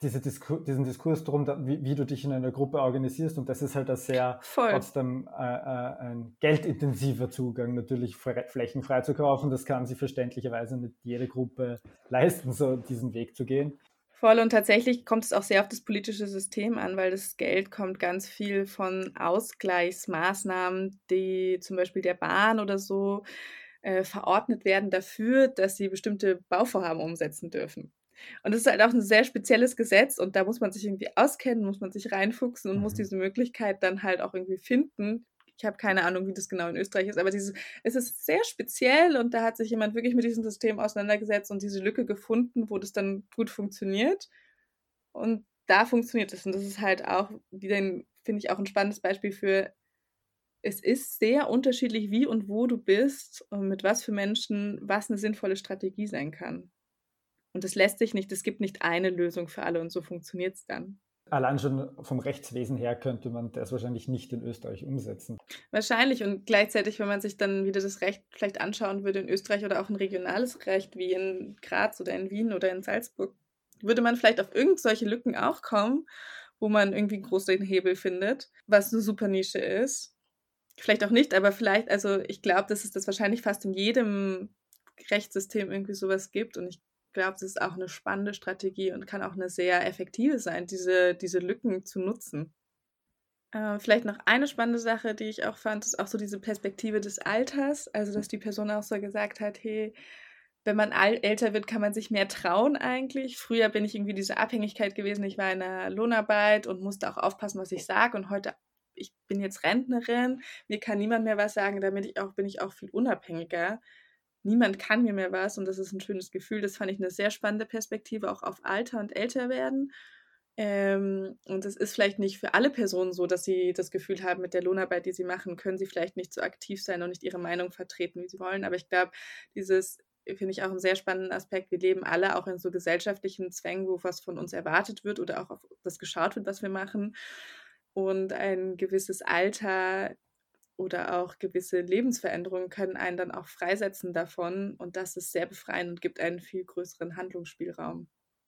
diese Disku diesen Diskurs darum, wie, wie, du dich in einer Gruppe organisierst. Und das ist halt ein sehr Voll. trotzdem äh, äh, ein geldintensiver Zugang, natürlich flächenfrei zu kaufen. Das kann sich verständlicherweise nicht jede Gruppe leisten, so diesen Weg zu gehen. Voll und tatsächlich kommt es auch sehr auf das politische System an, weil das Geld kommt ganz viel von Ausgleichsmaßnahmen, die zum Beispiel der Bahn oder so äh, verordnet werden dafür, dass sie bestimmte Bauvorhaben umsetzen dürfen. Und das ist halt auch ein sehr spezielles Gesetz und da muss man sich irgendwie auskennen, muss man sich reinfuchsen und mhm. muss diese Möglichkeit dann halt auch irgendwie finden, ich habe keine Ahnung, wie das genau in Österreich ist, aber dieses, es ist sehr speziell und da hat sich jemand wirklich mit diesem System auseinandergesetzt und diese Lücke gefunden, wo das dann gut funktioniert. Und da funktioniert es. Und das ist halt auch, finde ich, auch ein spannendes Beispiel für, es ist sehr unterschiedlich, wie und wo du bist und mit was für Menschen, was eine sinnvolle Strategie sein kann. Und es lässt sich nicht, es gibt nicht eine Lösung für alle und so funktioniert es dann. Allein schon vom Rechtswesen her könnte man das wahrscheinlich nicht in Österreich umsetzen. Wahrscheinlich und gleichzeitig, wenn man sich dann wieder das Recht vielleicht anschauen würde in Österreich oder auch ein regionales Recht wie in Graz oder in Wien oder in Salzburg, würde man vielleicht auf irgendwelche Lücken auch kommen, wo man irgendwie einen großen Hebel findet, was eine super Nische ist. Vielleicht auch nicht, aber vielleicht, also ich glaube, dass es das wahrscheinlich fast in jedem Rechtssystem irgendwie sowas gibt und ich glaube, das ist auch eine spannende Strategie und kann auch eine sehr effektive sein, diese, diese Lücken zu nutzen. Äh, vielleicht noch eine spannende Sache, die ich auch fand, ist auch so diese Perspektive des Alters. Also, dass die Person auch so gesagt hat, hey, wenn man älter wird, kann man sich mehr trauen eigentlich. Früher bin ich irgendwie diese Abhängigkeit gewesen. Ich war in einer Lohnarbeit und musste auch aufpassen, was ich sage. Und heute, ich bin jetzt Rentnerin, mir kann niemand mehr was sagen. Damit ich auch, bin ich auch viel unabhängiger niemand kann mir mehr was und das ist ein schönes Gefühl. Das fand ich eine sehr spannende Perspektive, auch auf Alter und Älterwerden. Ähm, und es ist vielleicht nicht für alle Personen so, dass sie das Gefühl haben, mit der Lohnarbeit, die sie machen, können sie vielleicht nicht so aktiv sein und nicht ihre Meinung vertreten, wie sie wollen. Aber ich glaube, dieses finde ich auch einen sehr spannenden Aspekt. Wir leben alle auch in so gesellschaftlichen Zwängen, wo was von uns erwartet wird oder auch auf das geschaut wird, was wir machen. Und ein gewisses Alter oder auch gewisse Lebensveränderungen können einen dann auch freisetzen davon und das ist sehr befreiend und gibt einen viel größeren Handlungsspielraum.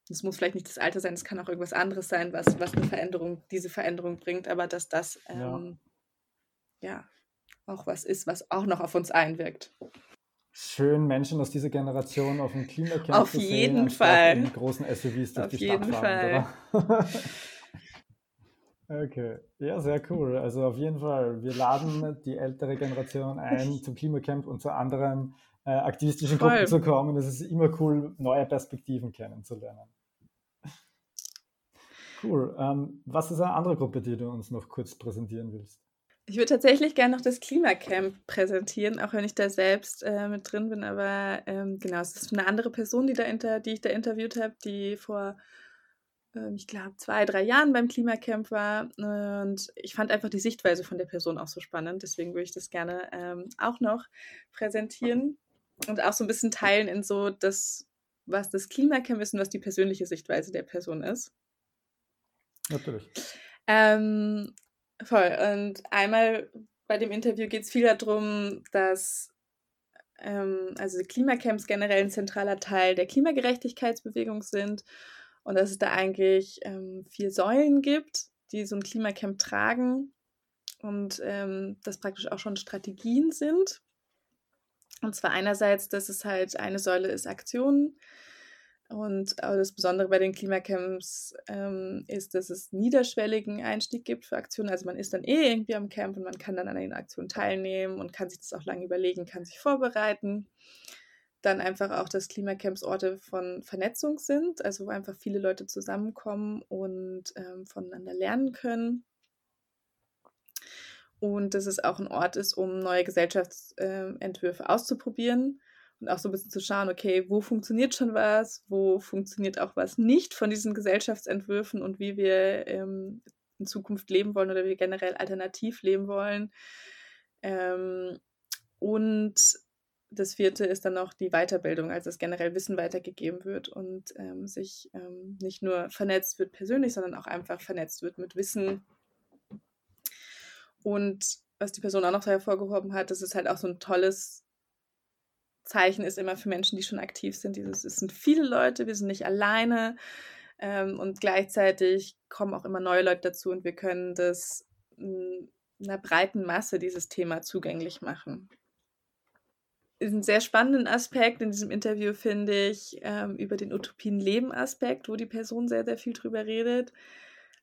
Es muss vielleicht nicht das Alter sein, es kann auch irgendwas anderes sein, was, was eine Veränderung, diese Veränderung bringt, aber dass das ähm, ja. ja auch was ist, was auch noch auf uns einwirkt. Schön, Menschen aus dieser Generation auf dem Klimacamp auf zu jeden sehen, Fall. in großen SUVs durch auf die jeden Stadt fahren, Fall. Okay, ja, sehr cool. Also auf jeden Fall, wir laden die ältere Generation ein zum Klimacamp und zu anderen äh, aktivistischen Voll. Gruppen zu kommen. Es ist immer cool, neue Perspektiven kennenzulernen. Cool. Ähm, was ist eine andere Gruppe, die du uns noch kurz präsentieren willst? Ich würde tatsächlich gerne noch das Klimacamp präsentieren, auch wenn ich da selbst äh, mit drin bin. Aber ähm, genau, es ist eine andere Person, die, da inter, die ich da interviewt habe, die vor, ich glaube, zwei, drei Jahren beim Klimacamp war. Und ich fand einfach die Sichtweise von der Person auch so spannend. Deswegen würde ich das gerne ähm, auch noch präsentieren und auch so ein bisschen teilen in so das, was das Klimacamp ist und was die persönliche Sichtweise der Person ist. Natürlich. Ähm, Voll. Und einmal bei dem Interview geht es viel darum, dass ähm, also Klimacamps generell ein zentraler Teil der Klimagerechtigkeitsbewegung sind und dass es da eigentlich ähm, vier Säulen gibt, die so ein Klimacamp tragen und ähm, das praktisch auch schon Strategien sind. Und zwar einerseits, dass es halt eine Säule ist Aktionen, und das Besondere bei den Klimacamps ähm, ist, dass es niederschwelligen Einstieg gibt für Aktionen. Also man ist dann eh irgendwie am Camp und man kann dann an den Aktionen teilnehmen und kann sich das auch lange überlegen, kann sich vorbereiten. Dann einfach auch, dass Klimacamps Orte von Vernetzung sind, also wo einfach viele Leute zusammenkommen und ähm, voneinander lernen können. Und dass es auch ein Ort ist, um neue Gesellschaftsentwürfe auszuprobieren und auch so ein bisschen zu schauen, okay, wo funktioniert schon was, wo funktioniert auch was nicht von diesen Gesellschaftsentwürfen und wie wir ähm, in Zukunft leben wollen oder wie wir generell alternativ leben wollen. Ähm, und das vierte ist dann noch die Weiterbildung, also dass generell Wissen weitergegeben wird und ähm, sich ähm, nicht nur vernetzt wird persönlich, sondern auch einfach vernetzt wird mit Wissen. Und was die Person auch noch so hervorgehoben hat, das ist halt auch so ein tolles Zeichen ist immer für Menschen, die schon aktiv sind. Dieses, es sind viele Leute, wir sind nicht alleine ähm, und gleichzeitig kommen auch immer neue Leute dazu und wir können das einer breiten Masse dieses Thema zugänglich machen. Ein sehr spannenden Aspekt in diesem Interview finde ich ähm, über den Utopien-Leben-Aspekt, wo die Person sehr, sehr viel drüber redet.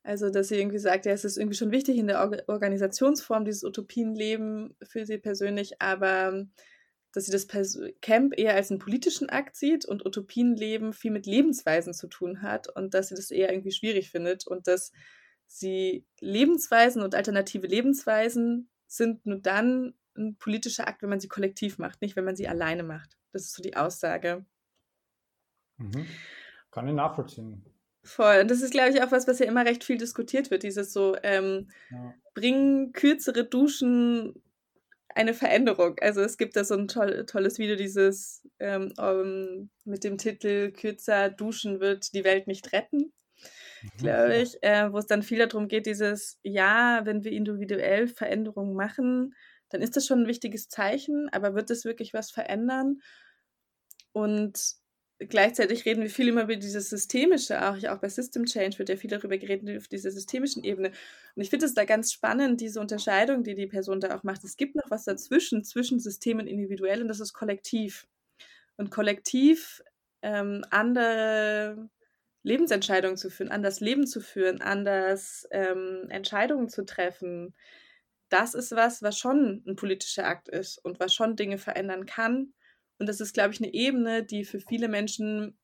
Also, dass sie irgendwie sagt, ja, es ist irgendwie schon wichtig in der Organisationsform, dieses Utopien-Leben für sie persönlich, aber dass sie das Camp eher als einen politischen Akt sieht und Utopienleben viel mit Lebensweisen zu tun hat und dass sie das eher irgendwie schwierig findet und dass sie Lebensweisen und alternative Lebensweisen sind nur dann ein politischer Akt, wenn man sie kollektiv macht, nicht wenn man sie alleine macht. Das ist so die Aussage. Mhm. Kann ich nachvollziehen. Voll. Und das ist, glaube ich, auch was, was ja immer recht viel diskutiert wird. Dieses so, ähm, ja. bringen kürzere Duschen eine Veränderung. Also es gibt da so ein toll, tolles Video, dieses ähm, um, mit dem Titel Kürzer duschen wird die Welt nicht retten, mhm. glaube ich, äh, wo es dann viel darum geht, dieses, ja, wenn wir individuell Veränderungen machen, dann ist das schon ein wichtiges Zeichen, aber wird das wirklich was verändern? Und gleichzeitig reden wir viel immer über dieses Systemische, auch, auch bei System Change wird ja viel darüber geredet, auf dieser systemischen Ebene. Und ich finde es da ganz spannend, diese Unterscheidung, die die Person da auch macht. Es gibt noch was dazwischen, zwischen System und individuell, und das ist kollektiv. Und kollektiv ähm, andere Lebensentscheidungen zu führen, anders Leben zu führen, anders ähm, Entscheidungen zu treffen, das ist was, was schon ein politischer Akt ist und was schon Dinge verändern kann und das ist, glaube ich, eine Ebene, die für viele Menschen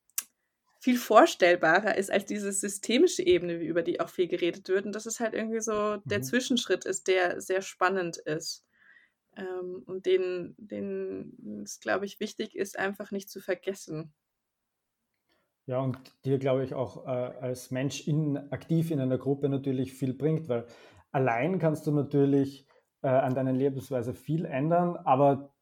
viel vorstellbarer ist als diese systemische Ebene, über die auch viel geredet wird. Und das ist halt irgendwie so der mhm. Zwischenschritt ist, der sehr spannend ist. Ähm, und den, den es, glaube ich, wichtig ist, einfach nicht zu vergessen. Ja, und dir, glaube ich, auch äh, als Mensch in, aktiv in einer Gruppe natürlich viel bringt, weil allein kannst du natürlich äh, an deiner Lebensweise viel ändern, aber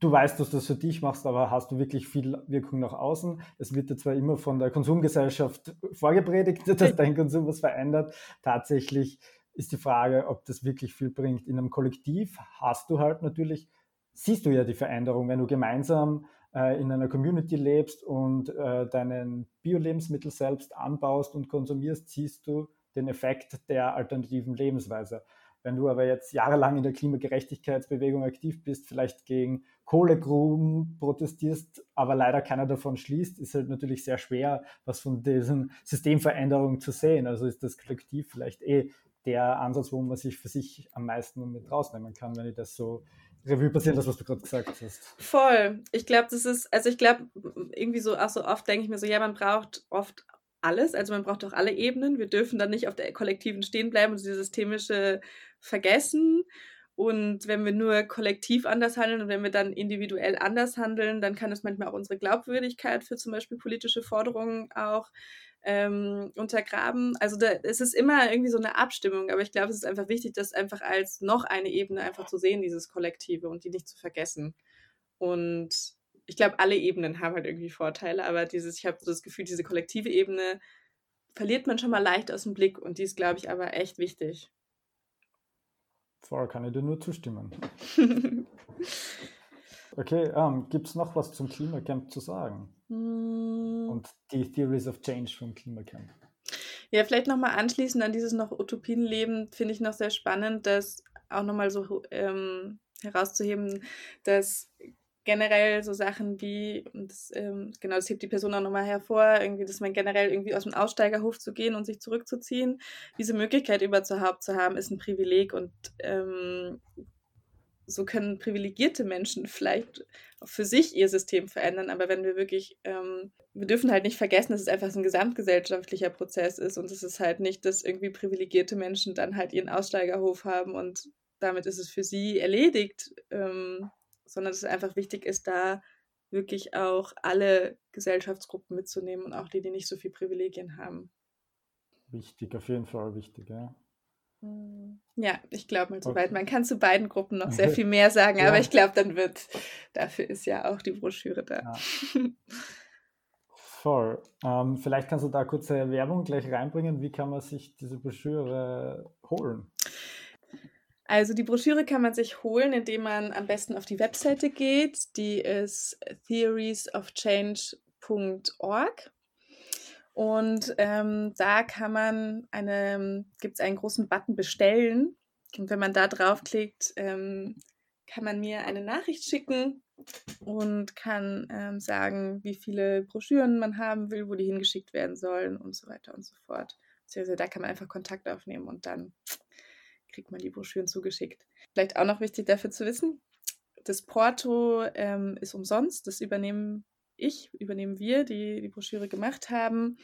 du weißt, dass du das für dich machst, aber hast du wirklich viel Wirkung nach außen? Es wird dir zwar immer von der Konsumgesellschaft vorgepredigt, dass dein Konsum was verändert. Tatsächlich ist die Frage, ob das wirklich viel bringt. In einem Kollektiv hast du halt natürlich, siehst du ja die Veränderung, wenn du gemeinsam äh, in einer Community lebst und äh, deinen Bio-Lebensmittel selbst anbaust und konsumierst, siehst du den Effekt der alternativen Lebensweise. Wenn du aber jetzt jahrelang in der Klimagerechtigkeitsbewegung aktiv bist, vielleicht gegen Kohlegruben protestierst, aber leider keiner davon schließt, ist halt natürlich sehr schwer, was von diesen Systemveränderungen zu sehen. Also ist das Kollektiv vielleicht eh der Ansatz, wo man sich für sich am meisten mit rausnehmen kann, wenn ich das so Revue passieren, das, was du gerade gesagt hast. Voll. Ich glaube, das ist, also ich glaube, irgendwie so, auch so oft denke ich mir so, ja, man braucht oft alles, also man braucht auch alle Ebenen. Wir dürfen dann nicht auf der kollektiven stehen bleiben und dieses systemische vergessen. Und wenn wir nur kollektiv anders handeln und wenn wir dann individuell anders handeln, dann kann es manchmal auch unsere Glaubwürdigkeit für zum Beispiel politische Forderungen auch ähm, untergraben. Also da, es ist immer irgendwie so eine Abstimmung, aber ich glaube, es ist einfach wichtig, das einfach als noch eine Ebene einfach zu sehen, dieses Kollektive und die nicht zu vergessen. Und ich glaube, alle Ebenen haben halt irgendwie Vorteile, aber dieses, ich habe so das Gefühl, diese kollektive Ebene verliert man schon mal leicht aus dem Blick und die ist, glaube ich, aber echt wichtig. Voll, kann ich dir nur zustimmen. okay, ähm, gibt es noch was zum Klimacamp zu sagen? Mm. Und die Theories of Change vom Klimacamp. Ja, vielleicht nochmal anschließend an dieses noch Utopienleben, finde ich noch sehr spannend, das auch nochmal so ähm, herauszuheben, dass generell so Sachen wie, und das, ähm, genau, das hebt die Person auch nochmal hervor, irgendwie, dass man generell irgendwie aus dem Aussteigerhof zu gehen und sich zurückzuziehen, diese Möglichkeit überhaupt zu haben, ist ein Privileg und ähm, so können privilegierte Menschen vielleicht für sich ihr System verändern, aber wenn wir wirklich, ähm, wir dürfen halt nicht vergessen, dass es einfach so ein gesamtgesellschaftlicher Prozess ist und es ist halt nicht, dass irgendwie privilegierte Menschen dann halt ihren Aussteigerhof haben und damit ist es für sie erledigt, ähm, sondern dass es einfach wichtig ist, da wirklich auch alle Gesellschaftsgruppen mitzunehmen und auch die, die nicht so viel Privilegien haben. Wichtig, auf jeden Fall wichtig, ja. Hm. Ja, ich glaube mal soweit. Okay. Man kann zu beiden Gruppen noch sehr viel mehr sagen, ja. aber ich glaube, dann wird, dafür ist ja auch die Broschüre da. Ja. Voll. Ähm, vielleicht kannst du da kurze Werbung gleich reinbringen. Wie kann man sich diese Broschüre holen? Also die Broschüre kann man sich holen, indem man am besten auf die Webseite geht. Die ist theoriesofchange.org. Und ähm, da kann man eine, gibt es einen großen Button bestellen. Und wenn man da draufklickt, ähm, kann man mir eine Nachricht schicken und kann ähm, sagen, wie viele Broschüren man haben will, wo die hingeschickt werden sollen und so weiter und so fort. Beziehungsweise da kann man einfach Kontakt aufnehmen und dann kriegt man die Broschüren zugeschickt. Vielleicht auch noch wichtig dafür zu wissen, das Porto ähm, ist umsonst, das übernehmen ich, übernehmen wir, die die Broschüre gemacht haben.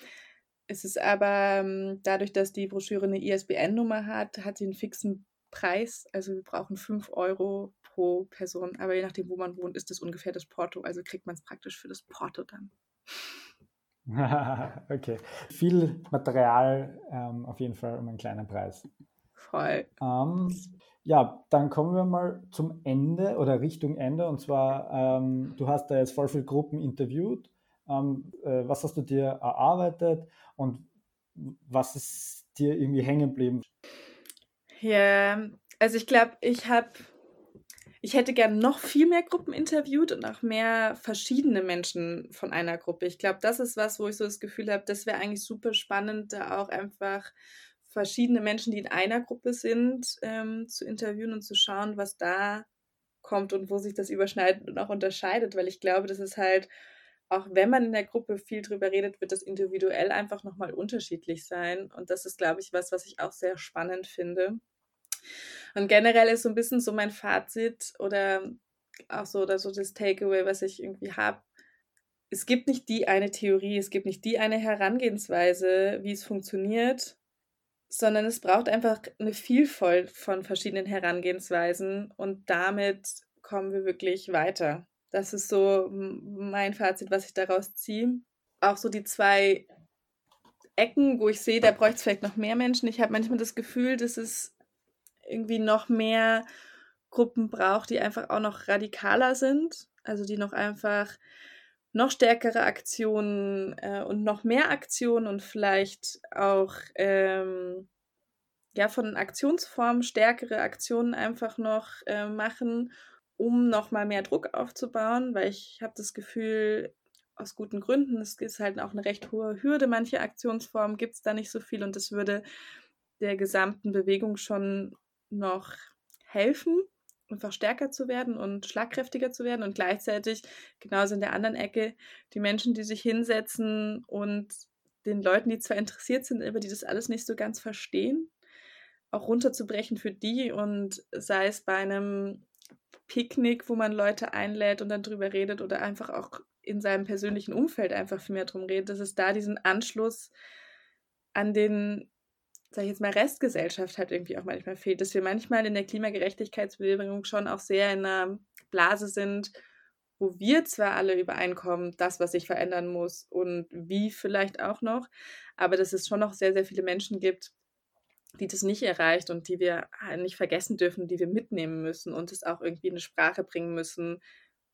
Es ist aber ähm, dadurch, dass die Broschüre eine ISBN-Nummer hat, hat sie einen fixen Preis. Also wir brauchen 5 Euro pro Person. Aber je nachdem, wo man wohnt, ist das ungefähr das Porto. Also kriegt man es praktisch für das Porto dann. okay. Viel Material ähm, auf jeden Fall um einen kleinen Preis. Voll. Ähm, ja, dann kommen wir mal zum Ende oder Richtung Ende. Und zwar, ähm, du hast da jetzt voll viele Gruppen interviewt. Ähm, äh, was hast du dir erarbeitet und was ist dir irgendwie hängen geblieben? Ja, also ich glaube, ich habe, ich hätte gern noch viel mehr Gruppen interviewt und auch mehr verschiedene Menschen von einer Gruppe. Ich glaube, das ist was, wo ich so das Gefühl habe, das wäre eigentlich super spannend, da auch einfach verschiedene Menschen, die in einer Gruppe sind, ähm, zu interviewen und zu schauen, was da kommt und wo sich das überschneidet und auch unterscheidet, weil ich glaube, das ist halt, auch wenn man in der Gruppe viel drüber redet, wird das individuell einfach nochmal unterschiedlich sein. Und das ist, glaube ich, was, was ich auch sehr spannend finde. Und generell ist so ein bisschen so mein Fazit oder auch so oder so das Takeaway, was ich irgendwie habe. Es gibt nicht die eine Theorie, es gibt nicht die eine Herangehensweise, wie es funktioniert, sondern es braucht einfach eine Vielfalt von verschiedenen Herangehensweisen und damit kommen wir wirklich weiter. Das ist so mein Fazit, was ich daraus ziehe. Auch so die zwei Ecken, wo ich sehe, da bräuchte es vielleicht noch mehr Menschen. Ich habe manchmal das Gefühl, dass es irgendwie noch mehr Gruppen braucht, die einfach auch noch radikaler sind. Also die noch einfach noch stärkere Aktionen äh, und noch mehr Aktionen und vielleicht auch ähm, ja von Aktionsformen stärkere Aktionen einfach noch äh, machen, um noch mal mehr Druck aufzubauen, weil ich habe das Gefühl, aus guten Gründen, es ist halt auch eine recht hohe Hürde, manche Aktionsformen gibt es da nicht so viel und das würde der gesamten Bewegung schon noch helfen einfach stärker zu werden und schlagkräftiger zu werden und gleichzeitig genauso in der anderen Ecke die Menschen, die sich hinsetzen und den Leuten, die zwar interessiert sind, aber die das alles nicht so ganz verstehen, auch runterzubrechen für die und sei es bei einem Picknick, wo man Leute einlädt und dann drüber redet oder einfach auch in seinem persönlichen Umfeld einfach viel mehr drum redet, dass es da diesen Anschluss an den, sag ich jetzt mal, Restgesellschaft hat irgendwie auch manchmal fehlt, dass wir manchmal in der Klimagerechtigkeitsbewegung schon auch sehr in einer Blase sind, wo wir zwar alle übereinkommen, das, was sich verändern muss und wie vielleicht auch noch, aber dass es schon noch sehr, sehr viele Menschen gibt, die das nicht erreicht und die wir ah, nicht vergessen dürfen, die wir mitnehmen müssen und es auch irgendwie in eine Sprache bringen müssen,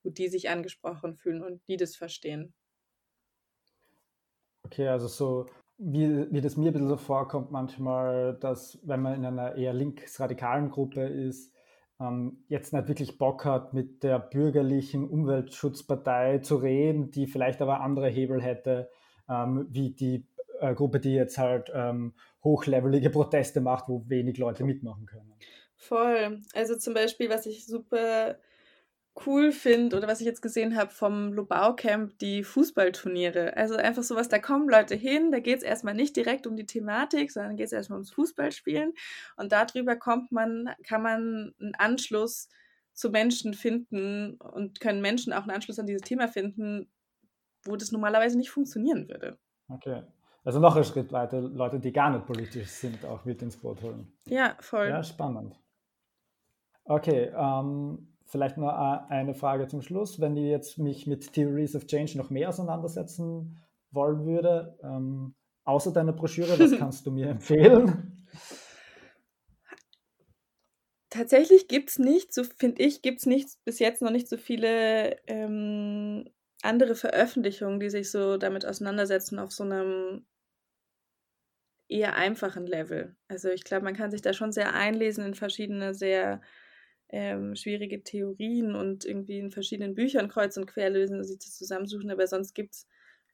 wo die sich angesprochen fühlen und die das verstehen. Okay, also so wie, wie das mir ein bisschen so vorkommt manchmal, dass wenn man in einer eher linksradikalen Gruppe ist, ähm, jetzt nicht wirklich Bock hat, mit der bürgerlichen Umweltschutzpartei zu reden, die vielleicht aber andere Hebel hätte, ähm, wie die äh, Gruppe, die jetzt halt ähm, hochlevelige Proteste macht, wo wenig Leute mitmachen können. Voll. Also zum Beispiel, was ich super cool finde oder was ich jetzt gesehen habe vom Lubau Camp, die Fußballturniere. Also einfach sowas, da kommen Leute hin, da geht es erstmal nicht direkt um die Thematik, sondern geht es erstmal ums Fußballspielen. Und darüber kommt man, kann man einen Anschluss zu Menschen finden und können Menschen auch einen Anschluss an dieses Thema finden, wo das normalerweise nicht funktionieren würde. Okay. Also noch einen Schritt weiter, Leute, die gar nicht politisch sind, auch mit ins Boot holen. Ja, voll. Ja, spannend. Okay, ähm, Vielleicht noch eine Frage zum Schluss. Wenn ich jetzt mich mit Theories of Change noch mehr auseinandersetzen wollen würde, ähm, außer deiner Broschüre, was kannst du mir empfehlen? Tatsächlich gibt es nicht, so finde ich, gibt es nicht bis jetzt noch nicht so viele ähm, andere Veröffentlichungen, die sich so damit auseinandersetzen auf so einem eher einfachen Level. Also ich glaube, man kann sich da schon sehr einlesen in verschiedene sehr ähm, schwierige Theorien und irgendwie in verschiedenen Büchern kreuz und quer lösen und das zusammensuchen, aber sonst gibt es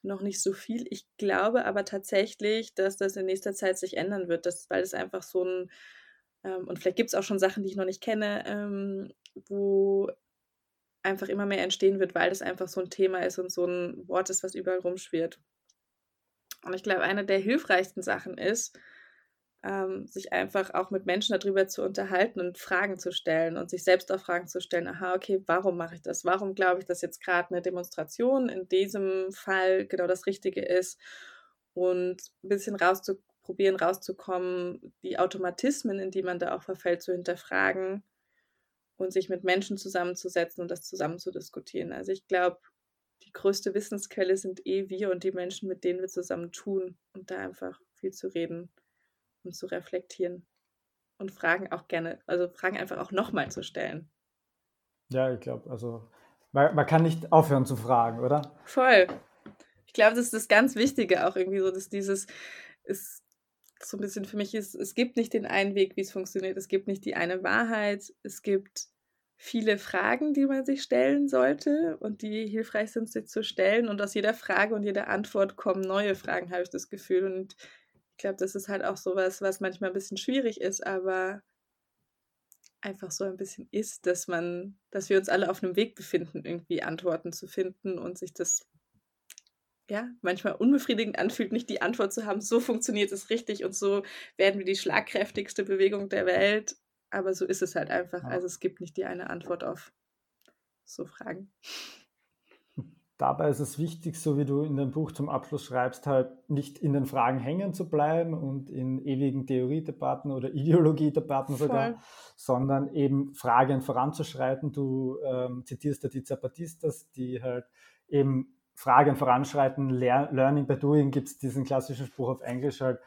noch nicht so viel. Ich glaube aber tatsächlich, dass das in nächster Zeit sich ändern wird, dass, weil es einfach so ein, ähm, und vielleicht gibt es auch schon Sachen, die ich noch nicht kenne, ähm, wo einfach immer mehr entstehen wird, weil das einfach so ein Thema ist und so ein Wort ist, was überall rumschwirrt. Und ich glaube, eine der hilfreichsten Sachen ist, ähm, sich einfach auch mit Menschen darüber zu unterhalten und Fragen zu stellen und sich selbst auch Fragen zu stellen, aha, okay, warum mache ich das? Warum glaube ich, dass jetzt gerade eine Demonstration in diesem Fall genau das Richtige ist? Und ein bisschen rauszuprobieren, rauszukommen, die Automatismen, in die man da auch verfällt, zu hinterfragen und sich mit Menschen zusammenzusetzen und das zusammen zu diskutieren. Also ich glaube, die größte Wissensquelle sind eh wir und die Menschen, mit denen wir zusammen tun und da einfach viel zu reden und zu reflektieren und Fragen auch gerne, also Fragen einfach auch nochmal zu stellen. Ja, ich glaube, also man, man, kann nicht aufhören zu fragen, oder? Voll. Ich glaube, das ist das ganz Wichtige auch irgendwie so, dass dieses ist so ein bisschen für mich ist, es gibt nicht den einen Weg, wie es funktioniert. Es gibt nicht die eine Wahrheit. Es gibt viele Fragen, die man sich stellen sollte und die hilfreich sind, sich zu stellen. Und aus jeder Frage und jeder Antwort kommen neue Fragen, habe ich das Gefühl. Und ich glaube, das ist halt auch sowas, was manchmal ein bisschen schwierig ist, aber einfach so ein bisschen ist, dass man, dass wir uns alle auf einem Weg befinden, irgendwie Antworten zu finden und sich das ja manchmal unbefriedigend anfühlt, nicht die Antwort zu haben, so funktioniert es richtig und so werden wir die schlagkräftigste Bewegung der Welt. Aber so ist es halt einfach. Also es gibt nicht die eine Antwort auf so Fragen. Dabei ist es wichtig, so wie du in dem Buch zum Abschluss schreibst, halt nicht in den Fragen hängen zu bleiben und in ewigen Theoriedebatten oder Ideologiedebatten sogar, Voll. sondern eben Fragen voranzuschreiten. Du ähm, zitierst ja die Zapatistas, die halt eben Fragen voranschreiten, Learning by Doing gibt es diesen klassischen Spruch auf Englisch halt,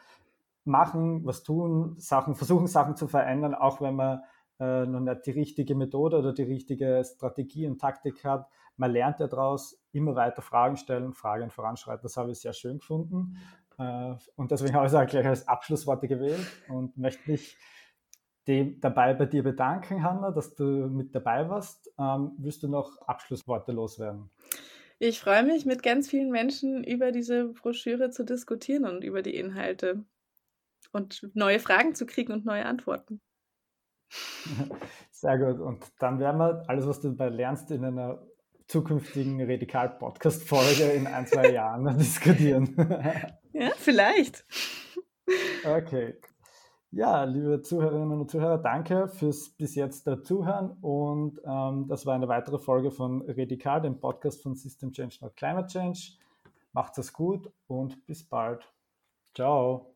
machen, was tun, Sachen, versuchen Sachen zu verändern, auch wenn man äh, noch nicht die richtige Methode oder die richtige Strategie und Taktik hat. Man lernt ja daraus, immer weiter Fragen stellen, Fragen voranschreiten. Das habe ich sehr schön gefunden. Äh, und deswegen habe ich es auch gleich als Abschlussworte gewählt und möchte mich dem, dabei bei dir bedanken, Hanna, dass du mit dabei warst. Ähm, willst du noch Abschlussworte loswerden? Ich freue mich, mit ganz vielen Menschen über diese Broschüre zu diskutieren und über die Inhalte und neue Fragen zu kriegen und neue Antworten. Sehr gut. Und dann werden wir alles, was du dabei lernst, in einer zukünftigen Radikal-Podcast-Folge in ein, zwei Jahren diskutieren. ja, vielleicht. Okay. Ja, liebe Zuhörerinnen und Zuhörer, danke fürs bis jetzt Zuhören und ähm, das war eine weitere Folge von Radikal, dem Podcast von System Change Not Climate Change. Macht es gut und bis bald. Ciao.